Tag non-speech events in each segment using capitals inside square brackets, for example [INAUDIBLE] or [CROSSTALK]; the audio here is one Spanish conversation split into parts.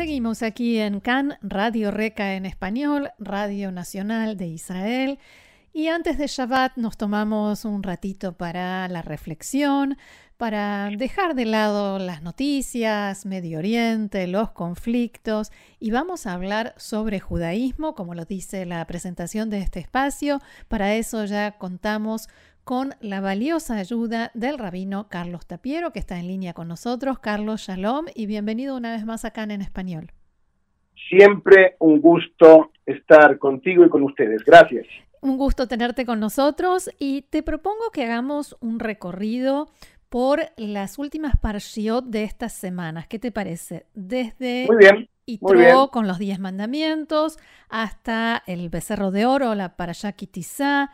Seguimos aquí en CAN, Radio Reca en español, Radio Nacional de Israel. Y antes de Shabbat nos tomamos un ratito para la reflexión, para dejar de lado las noticias, Medio Oriente, los conflictos y vamos a hablar sobre judaísmo, como lo dice la presentación de este espacio. Para eso ya contamos con la valiosa ayuda del rabino Carlos Tapiero, que está en línea con nosotros. Carlos, shalom y bienvenido una vez más acá en español. Siempre un gusto estar contigo y con ustedes. Gracias. Un gusto tenerte con nosotros y te propongo que hagamos un recorrido por las últimas parshiot de estas semanas. ¿Qué te parece? Desde muy bien, con los diez mandamientos hasta el becerro de oro, la parashá Kitizá.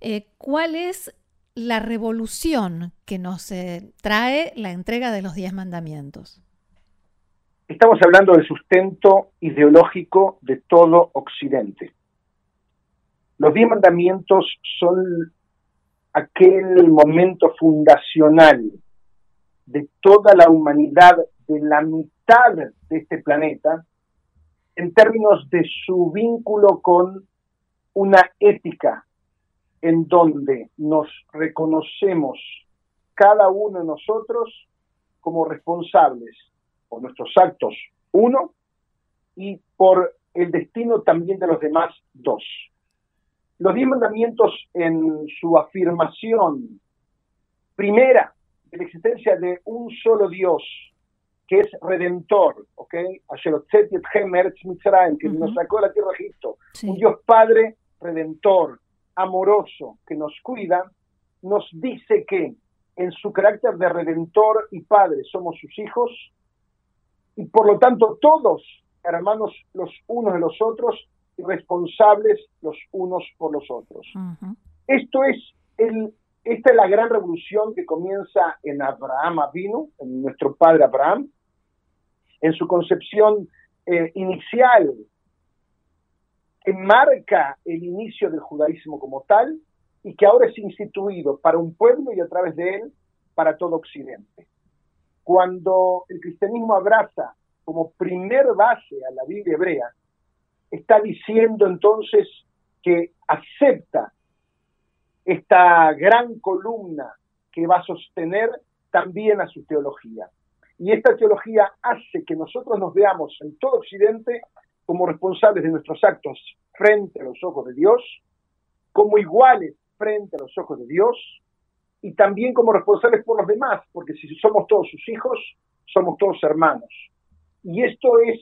Eh, ¿Cuál es la revolución que nos eh, trae la entrega de los diez mandamientos? Estamos hablando del sustento ideológico de todo Occidente. Los diez mandamientos son aquel momento fundacional de toda la humanidad, de la mitad de este planeta, en términos de su vínculo con una ética en donde nos reconocemos cada uno de nosotros como responsables por nuestros actos, uno, y por el destino también de los demás, dos. Los diez mandamientos en su afirmación primera de la existencia de un solo Dios, que es redentor, ¿ok? que nos sacó de la tierra de Egipto, un Dios Padre redentor, amoroso, que nos cuida, nos dice que en su carácter de redentor y padre somos sus hijos, y por lo tanto todos, hermanos los unos de los otros, responsables los unos por los otros. Esto es el, esta es la gran revolución que comienza en Abraham Avinu, en nuestro padre Abraham, en su concepción eh, inicial, que marca el inicio del judaísmo como tal y que ahora es instituido para un pueblo y a través de él para todo Occidente. Cuando el cristianismo abraza como primer base a la Biblia hebrea, está diciendo entonces que acepta esta gran columna que va a sostener también a su teología. Y esta teología hace que nosotros nos veamos en todo Occidente como responsables de nuestros actos frente a los ojos de Dios, como iguales frente a los ojos de Dios, y también como responsables por los demás, porque si somos todos sus hijos, somos todos hermanos. Y esto es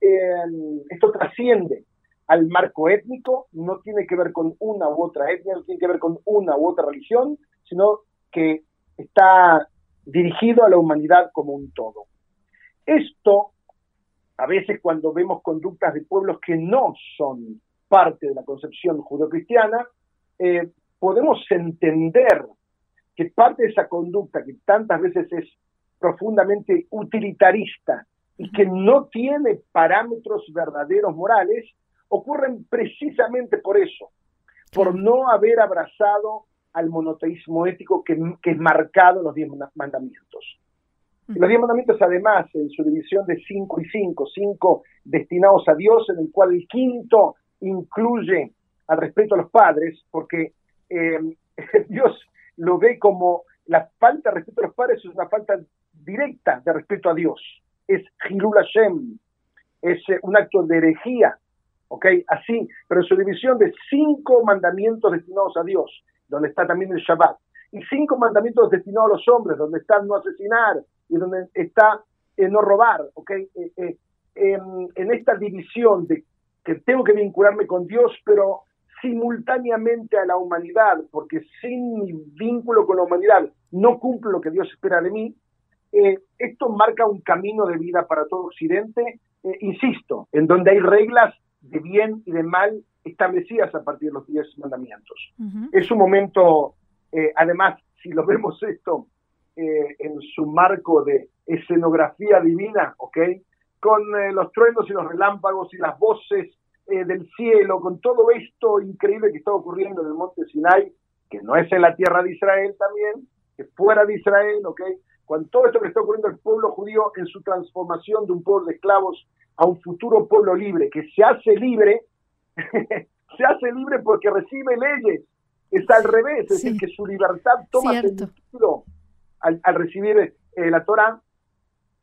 Em, esto trasciende al marco étnico, no tiene que ver con una u otra etnia, no tiene que ver con una u otra religión, sino que está dirigido a la humanidad como un todo. Esto, a veces cuando vemos conductas de pueblos que no son parte de la concepción judeocristiana, eh, podemos entender que parte de esa conducta que tantas veces es profundamente utilitarista y que no tiene parámetros verdaderos morales, ocurren precisamente por eso, por no haber abrazado al monoteísmo ético que, es marcado en los diez mandamientos. Los diez mandamientos, además, en su división de cinco y cinco, cinco destinados a Dios, en el cual el quinto incluye al respeto a los padres, porque eh, [LAUGHS] Dios lo ve como la falta de respeto a los padres es una falta directa de respeto a Dios es Hilul Hashem, es eh, un acto de herejía, ¿ok? Así, pero en su división de cinco mandamientos destinados a Dios, donde está también el Shabbat, y cinco mandamientos destinados a los hombres, donde está no asesinar y donde está eh, no robar, ¿ok? Eh, en, esta división de que tengo que vincularme con Dios, pero simultáneamente a la humanidad, porque sin mi vínculo con la humanidad no cumplo lo que Dios espera de mí, eh, esto marca un camino de vida para todo Occidente, eh, insisto, en donde hay reglas de bien y de mal establecidas a partir de los diez mandamientos. Es un momento, eh, además, si lo vemos esto eh, en su marco de escenografía divina, ¿ok? Con eh, los truenos y los relámpagos y las voces del cielo, con todo esto increíble que está ocurriendo en el monte Sinai, que no es en la tierra de Israel también, que fuera de Israel, ¿ok? Con todo esto que está ocurriendo el pueblo judío en su transformación de un pueblo de esclavos a un futuro pueblo libre, que se hace libre, [LAUGHS] se hace libre porque recibe leyes. Es al revés, es decir, que su libertad toma sentido al, recibir eh, la Torah.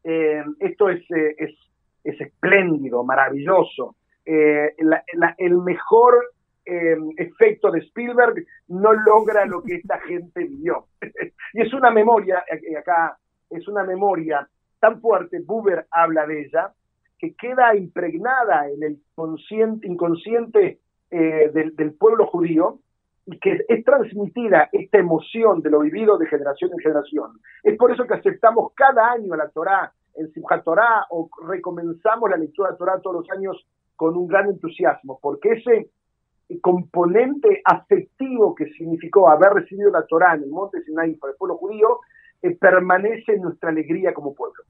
Eh, esto es, eh, es, es, espléndido, maravilloso. el mejor efecto de Spielberg no logra lo que esta [LAUGHS] gente vivió. [LAUGHS] y es una memoria, acá es una memoria tan fuerte, Buber habla de ella, que queda impregnada en el consciente, inconsciente eh, del, pueblo judío y que es transmitida esta emoción de lo vivido de generación en generación. Es por eso que aceptamos cada año la Torá, en Simchat Torá, o recomenzamos la lectura de la Torá todos los años con un gran entusiasmo, porque ese componente afectivo que significó haber recibido la Torá en el monte Sinai por el pueblo judío permanece nuestra alegría como pueblo.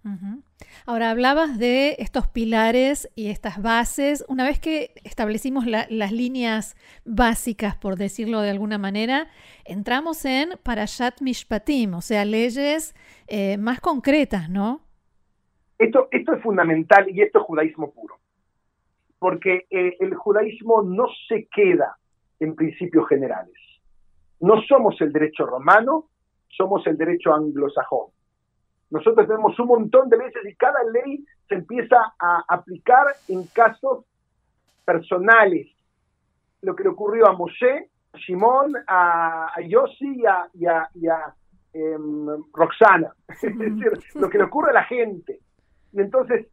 Ahora, hablabas de estos pilares y estas bases. Una vez que establecimos las líneas básicas, por decirlo de alguna manera, entramos en Parashat Mishpatim, o sea, leyes eh, más concretas, ¿no? Esto, esto es fundamental y esto es judaísmo puro, porque eh, el judaísmo no se queda en principios generales. No somos el derecho romano, somos el derecho anglosajón. Nosotros tenemos un montón de leyes y cada ley se empieza a aplicar en casos personales. Lo que le ocurrió a Moshe, a Simón, a, Yossi y a, em, Roxana. [LAUGHS] es decir, lo que le ocurre a la gente. Y entonces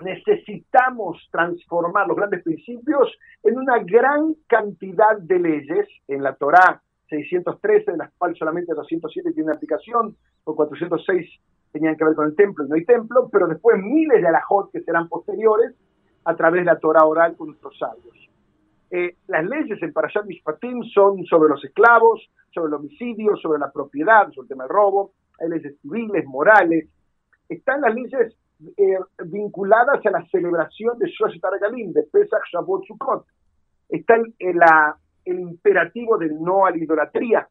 necesitamos transformar los grandes principios en una gran cantidad de leyes. En la Torá 613, de las cuales solamente 207 tienen aplicación, o 406 tenían que ver con el templo y no hay templo, pero después miles de alajot que serán posteriores a través de la Torah oral con nuestros sabios. Eh, las leyes en Parashat Mishpatim son sobre los esclavos, sobre el homicidio, sobre la propiedad, sobre el tema del robo, hay leyes civiles, morales. Están las leyes eh, vinculadas a la celebración de Shosh Targalim, de Pesach, Shavuot, Sukkot. Está la el imperativo del no a la idolatría.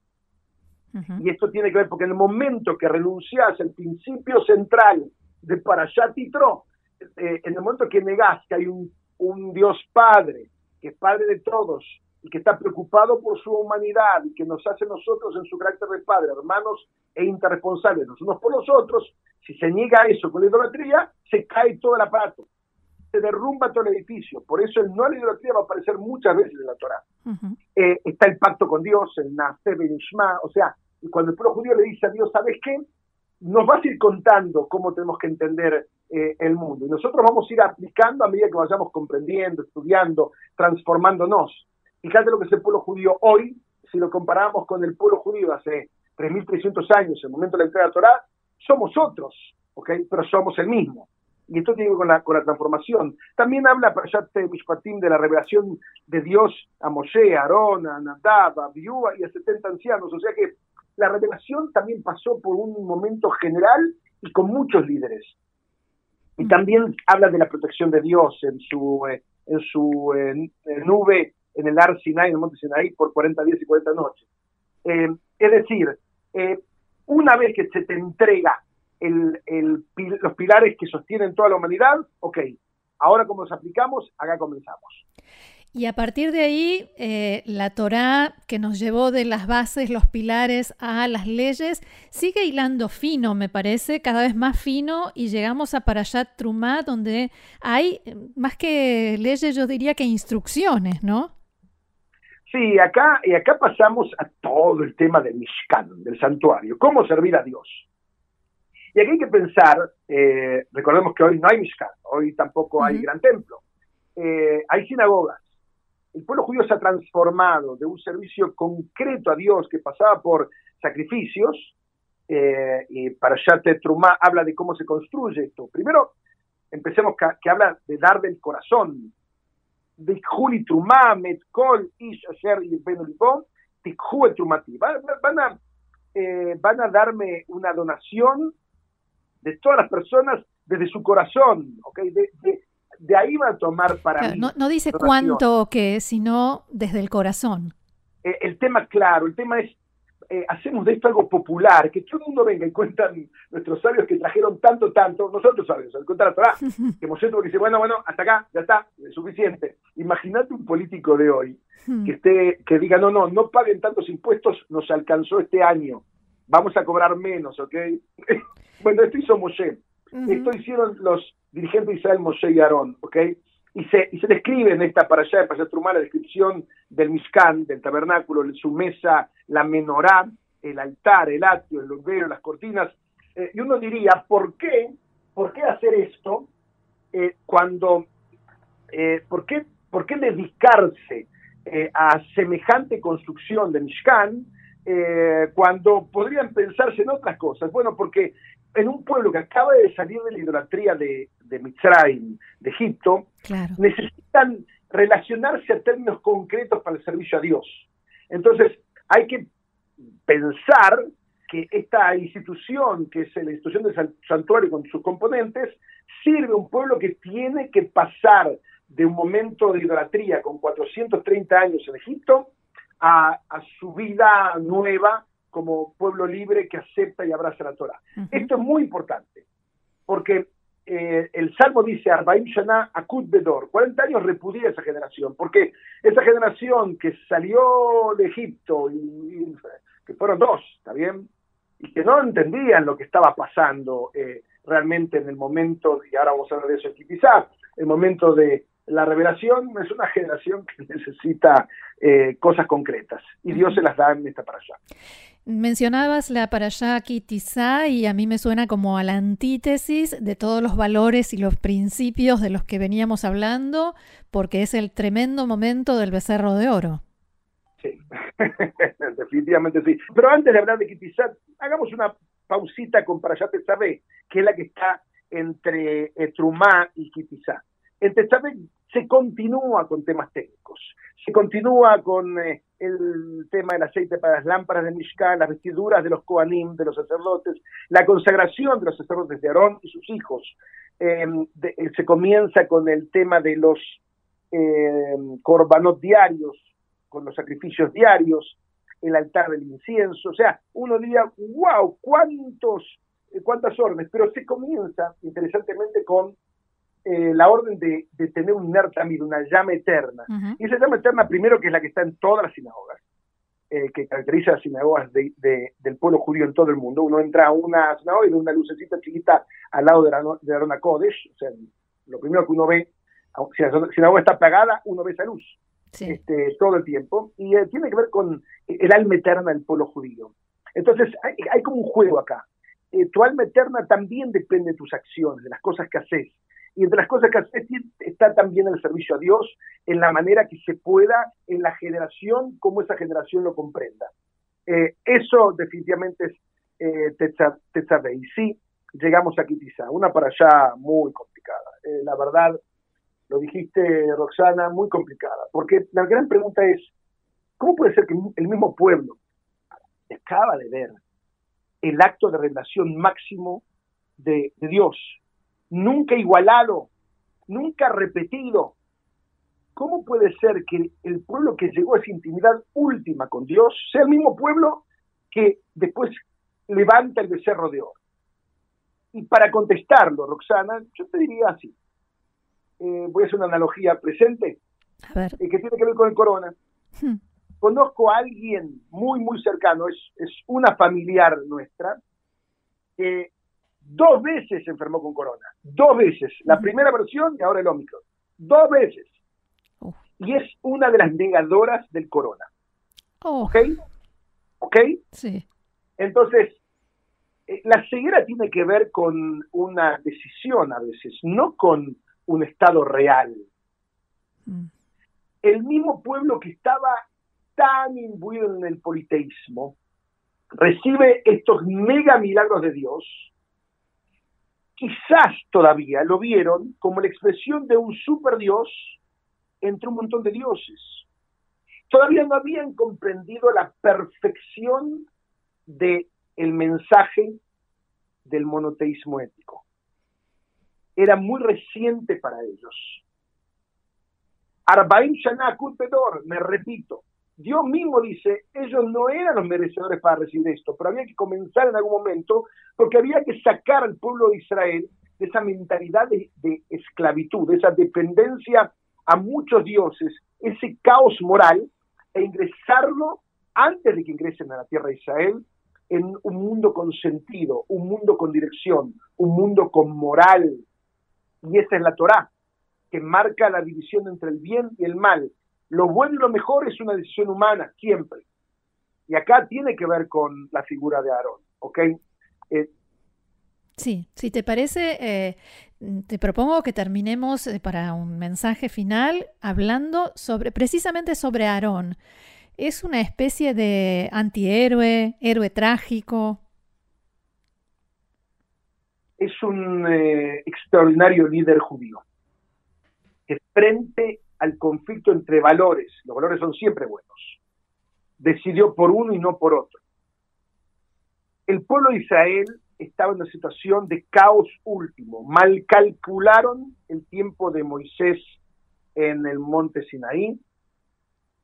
Y esto tiene que ver porque en el momento que renuncias al principio central de Parashat Yitro, eh, en el momento que negás que hay un, un Dios Padre, que es Padre de todos, y que está preocupado por su humanidad y que nos hace nosotros en su carácter de Padre, hermanos e interresponsables los unos por los otros, si se niega eso con la idolatría, se cae todo el aparato derrumba todo el edificio. Por eso el no a la idolatría va a aparecer muchas veces en la Torah. Eh, está el pacto con Dios, el Nase Benishma, o sea, cuando el pueblo judío le dice a Dios, ¿sabes qué? Nos vas a ir contando cómo tenemos que entender eh, el mundo. Y nosotros vamos a ir aplicando a medida que vayamos comprendiendo, estudiando, transformándonos. Fíjate lo que es el pueblo judío hoy, si lo comparamos con el pueblo judío hace 3.300 años, en el momento de la entrega de la Torah, somos otros, ¿ok? Pero somos el mismo y esto tiene que ver con la, con la transformación. También habla Parashat Mishpatim de la revelación de Dios a Moshe, a Aarón, a Nadab, a Biúa y a 70 ancianos. O sea que la revelación también pasó por un momento general y con muchos líderes. Y mm. también habla de la protección de Dios en su, eh, en su eh, nube en el Ar Sinai, en el monte Sinai, por 40 días y 40 noches. Eh, es decir, una vez que se te entrega el, los pilares que sostienen toda la humanidad, ok, ahora como los aplicamos, acá comenzamos. Y a partir de ahí, eh, la Torá que nos llevó de las bases, los pilares a las leyes, sigue hilando fino, me parece, cada vez más fino, y llegamos a Parashat Trumá, donde hay más que leyes, yo diría que instrucciones, ¿no? Sí, acá, y acá pasamos a todo el tema del Mishkan, del santuario, cómo servir a Dios. Y aquí hay que pensar, eh, recordemos que hoy no hay Mishkan, hoy tampoco hay gran templo, eh, hay sinagogas. El pueblo judío se ha transformado de un servicio concreto a Dios que pasaba por sacrificios, eh, y para Shate Trumá habla de cómo se construye esto. Primero, empecemos que, habla de dar del corazón. Trumá, Metkol, Ish, Asher y. Van, a, van a darme una donación de todas las personas desde su corazón, ¿ok? De, de, ahí va a tomar para mí. No, no dice cuánto o qué, sino desde el corazón. Eh, el tema claro, el tema es eh, hacemos de esto algo popular, que todo el mundo venga y cuentan nuestros sabios que trajeron tanto, tanto, nosotros sabios, al contar Torah, [LAUGHS] que que dice, bueno, bueno, hasta acá, ya está, es suficiente. Imagínate un político de hoy que esté, que diga, no, no, no paguen tantos impuestos, nos alcanzó este año, vamos a cobrar menos, ¿ok? Bueno, esto hizo Moshe, esto hicieron los dirigentes de Israel, Moshe y Aarón, ¿ok? y se, y se describe en esta para allá de Pasha la descripción del Mishkan, del tabernáculo, su mesa, la menorá, el altar, el atrio, el lumbero, las cortinas. Eh, y uno diría, ¿por qué? ¿Por qué hacer esto eh, cuando, eh, ¿por, qué, ¿por qué dedicarse a semejante construcción de Mishkan cuando podrían pensarse en otras cosas? Bueno, porque en un pueblo que acaba de salir de la idolatría de, de Mitzrayim, de Egipto, necesitan relacionarse a términos concretos para el servicio a Dios. Entonces, hay que pensar que esta institución, que es la institución del santuario con sus componentes, sirve a un pueblo que tiene que pasar de un momento de idolatría con 430 años en Egipto a, a su vida nueva como pueblo libre que acepta y abraza la Torah. Esto es muy importante, porque eh, el Salmo dice, Arbaim Shana Akut Bedor, 40 años repudia esa generación, porque esa generación que salió de Egipto, y, que fueron dos, ¿está bien? Y que no entendían lo que estaba pasando eh, realmente en el momento, y ahora vamos a hablar de eso aquí quizá, el momento de la revelación es una generación que [LAUGHS] necesita eh, cosas concretas, y Dios se las da en esta para allá. Mencionabas la Parashá Kitizá y a mí me suena como a la antítesis de todos los valores y los principios de los que veníamos hablando, porque es el tremendo momento del becerro de oro. Sí, [LAUGHS] definitivamente sí. Pero antes de hablar de Kitizá, hagamos una pausita con Parashá Tetzabé, que es la que está entre eh, Trumá y Kitizá. En Tetzabé se continúa con temas técnicos, se continúa con eh, el tema del aceite para las lámparas de Mishkan, las vestiduras de los Koanim, de los sacerdotes, la consagración de los sacerdotes de Aarón y sus hijos. Em, eh, se comienza con el tema de los eh, diarios, con los sacrificios diarios, el altar del incienso. O sea, uno diría, wow, cuántos, eh, cuántas órdenes, pero se comienza interesantemente con eh, la orden de, tener un ner una llama eterna. Y esa llama eterna, primero, que es la que está en todas las sinagogas, eh, que caracteriza las sinagogas del pueblo judío en todo el mundo. Uno entra a una sinagoga y ve una lucecita chiquita al lado de la, de Arona Kodesh. O sea, lo primero que uno ve, si la sinagoga está apagada, uno ve esa luz. Este, todo el tiempo, y eh, tiene que ver con el alma eterna del pueblo judío. Entonces, hay, hay como un juego acá. tu alma eterna también depende de tus acciones, de las cosas que haces. Y entre las cosas que hace está también el servicio a Dios en la manera que se pueda, en la generación, como esa generación lo comprenda. Eh, eso definitivamente es eh, Y sí, llegamos a Kitizá, una para allá muy complicada. Eh, la verdad, lo dijiste, Roxana, muy complicada. Porque la gran pregunta es, ¿cómo puede ser que el mismo pueblo acaba de ver el acto de revelación máximo de Dios nunca igualado, nunca repetido. ¿Cómo puede ser que el pueblo que llegó a esa intimidad última con Dios sea el mismo pueblo que después levanta el becerro de oro? Y para contestarlo, Roxana, yo te diría así. Eh, voy a hacer una analogía presente eh, que tiene que ver con el corona. Hmm. Conozco a alguien muy, muy cercano, es, es una familiar nuestra, que Dos veces se enfermó con corona. Dos veces. La primera versión y ahora el Omicron. Dos veces. Y es una de las negadoras del corona. Oh. ¿Ok? ¿Ok? Sí. Entonces, eh, la ceguera tiene que ver con una decisión a veces, no con un estado real. Mm. El mismo pueblo que estaba tan imbuido en el politeísmo recibe estos mega milagros de Dios quizás todavía lo vieron como la expresión de un super Dios entre un montón de dioses. Todavía no habían comprendido la perfección del el mensaje del monoteísmo ético. Era muy reciente para ellos. Arbaim Shana Pedor, me repito, Dios mismo dice, ellos no eran los merecedores para recibir esto, pero había que comenzar en algún momento porque había que sacar al pueblo de Israel de esa mentalidad de, esclavitud, de esa dependencia a muchos dioses, ese caos moral, e ingresarlo antes de que ingresen a la tierra de Israel en un mundo con sentido, un mundo con dirección, un mundo con moral. Y esa es la Torá, que marca la división entre el bien y el mal. Lo bueno y lo mejor es una decisión humana, siempre. Y acá tiene que ver con la figura de Aarón, ¿ok? Eh, Sí, si te parece, eh, te propongo que terminemos eh, para un mensaje final hablando sobre precisamente sobre Aarón. ¿Es una especie de antihéroe, héroe trágico? Es un eh, extraordinario líder judío que frente al conflicto entre valores, los valores son siempre buenos, decidió por uno y no por otro. El pueblo de Israel estaba en una situación de caos último. Mal calcularon el tiempo de Moisés en el monte Sinaí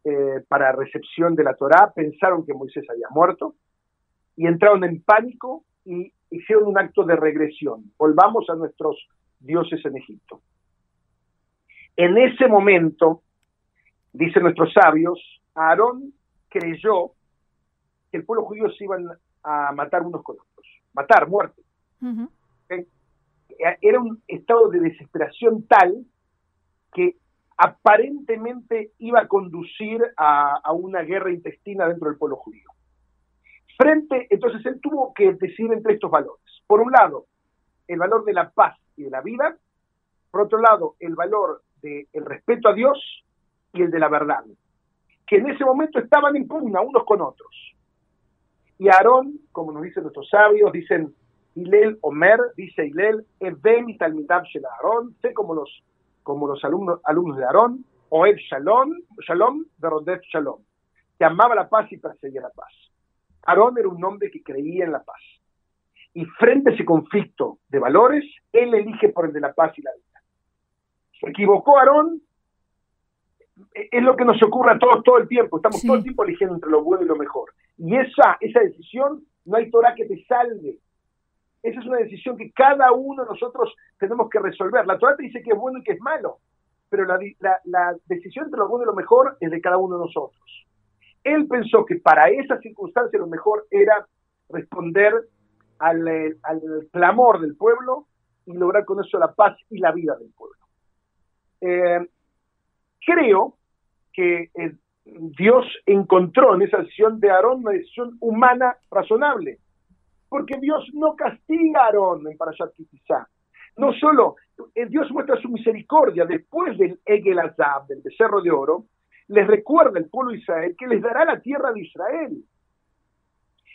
eh, para recepción de la Torá, pensaron que Moisés había muerto y entraron en pánico y hicieron un acto de regresión. Volvamos a nuestros dioses en Egipto. En ese momento, dicen nuestros sabios, Aarón creyó que el pueblo judío se iban a matar unos con otros matar, muerte. Era un estado de desesperación tal que aparentemente iba a conducir a, una guerra intestina dentro del pueblo judío. Frente, entonces él tuvo que decidir entre estos valores. Por un lado, el valor de la paz y de la vida. Por otro lado, el valor del respeto a Dios y el de la verdad, que en ese momento estaban en pugna unos con otros. Y Aarón, como nos dicen nuestros sabios, dicen Hilel Omer, dice Hilel, Eben y Talmidab Shel Aarón, sé como los, como los alumnos, alumnos de Aarón, Oed Shalom, Shalom, Rodef Shalom, que amaba la paz y perseguía la paz. Aarón era un hombre que creía en la paz. Y frente a ese conflicto de valores, él elige por el de la paz y la vida. Se equivocó Aarón, es lo que nos ocurre a todos todo el tiempo, estamos todo el tiempo eligiendo entre lo bueno y lo mejor. Y esa, esa decisión, no hay Torah que te salve. Esa es una decisión que cada uno de nosotros tenemos que resolver. La Torah te dice que es bueno y que es malo, pero la, la, decisión entre lo bueno y lo mejor es de cada uno de nosotros. Él pensó que para esa circunstancia lo mejor era responder al, al clamor del pueblo y lograr con eso la paz y la vida del pueblo. Eh, creo que el Dios encontró en esa decisión de Aarón una decisión humana razonable, porque Dios no castiga a Aarón en Parashat Kitizá. No solo, eh, Dios muestra su misericordia después del Egel Azab, del becerro de oro, les recuerda al pueblo de Israel que les dará la tierra de Israel.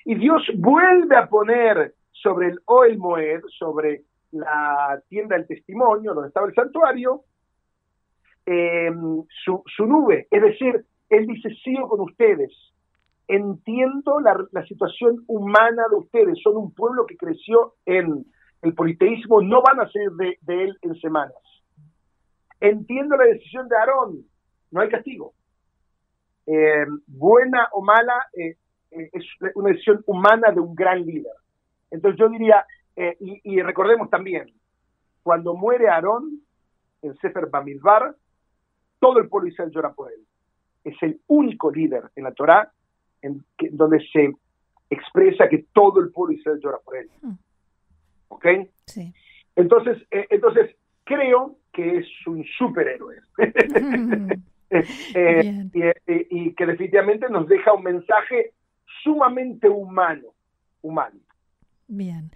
Y Dios vuelve a poner sobre el Oel Moed, sobre la tienda del testimonio, donde estaba el santuario, eh, su, nube. Es decir, él dice, sigo con ustedes. Entiendo la, situación humana de ustedes. Son un pueblo que creció en el politeísmo. No van a ser de, él en semanas. Entiendo la decisión de Aarón. No hay castigo. Eh, buena o mala, eh, es una decisión humana de un gran líder. Entonces yo diría, y, recordemos también, cuando muere Aarón en Sefer todo el pueblo de Israel llora por él es el único líder en la Torá en donde se expresa que todo el pueblo Israel llora por él. Hmm. ¿Ok? Sí. Entonces, eh, entonces, creo que es un superhéroe. [LAUGHS] [LAUGHS] Eh, eh, y, que definitivamente nos deja un mensaje sumamente humano. humano. Bien.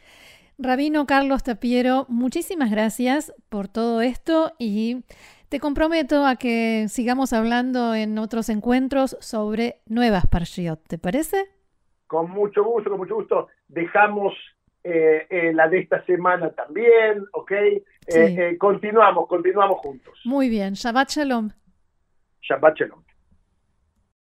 Rabino Carlos Tapiero, muchísimas gracias por todo esto y te comprometo a que sigamos hablando en otros encuentros sobre nuevas Parshiot, ¿te parece? Con mucho gusto, con mucho gusto. Dejamos eh, eh, la de esta semana también, ¿ok? Eh, continuamos, continuamos juntos. Muy bien, Shabbat Shalom. Shabbat Shalom.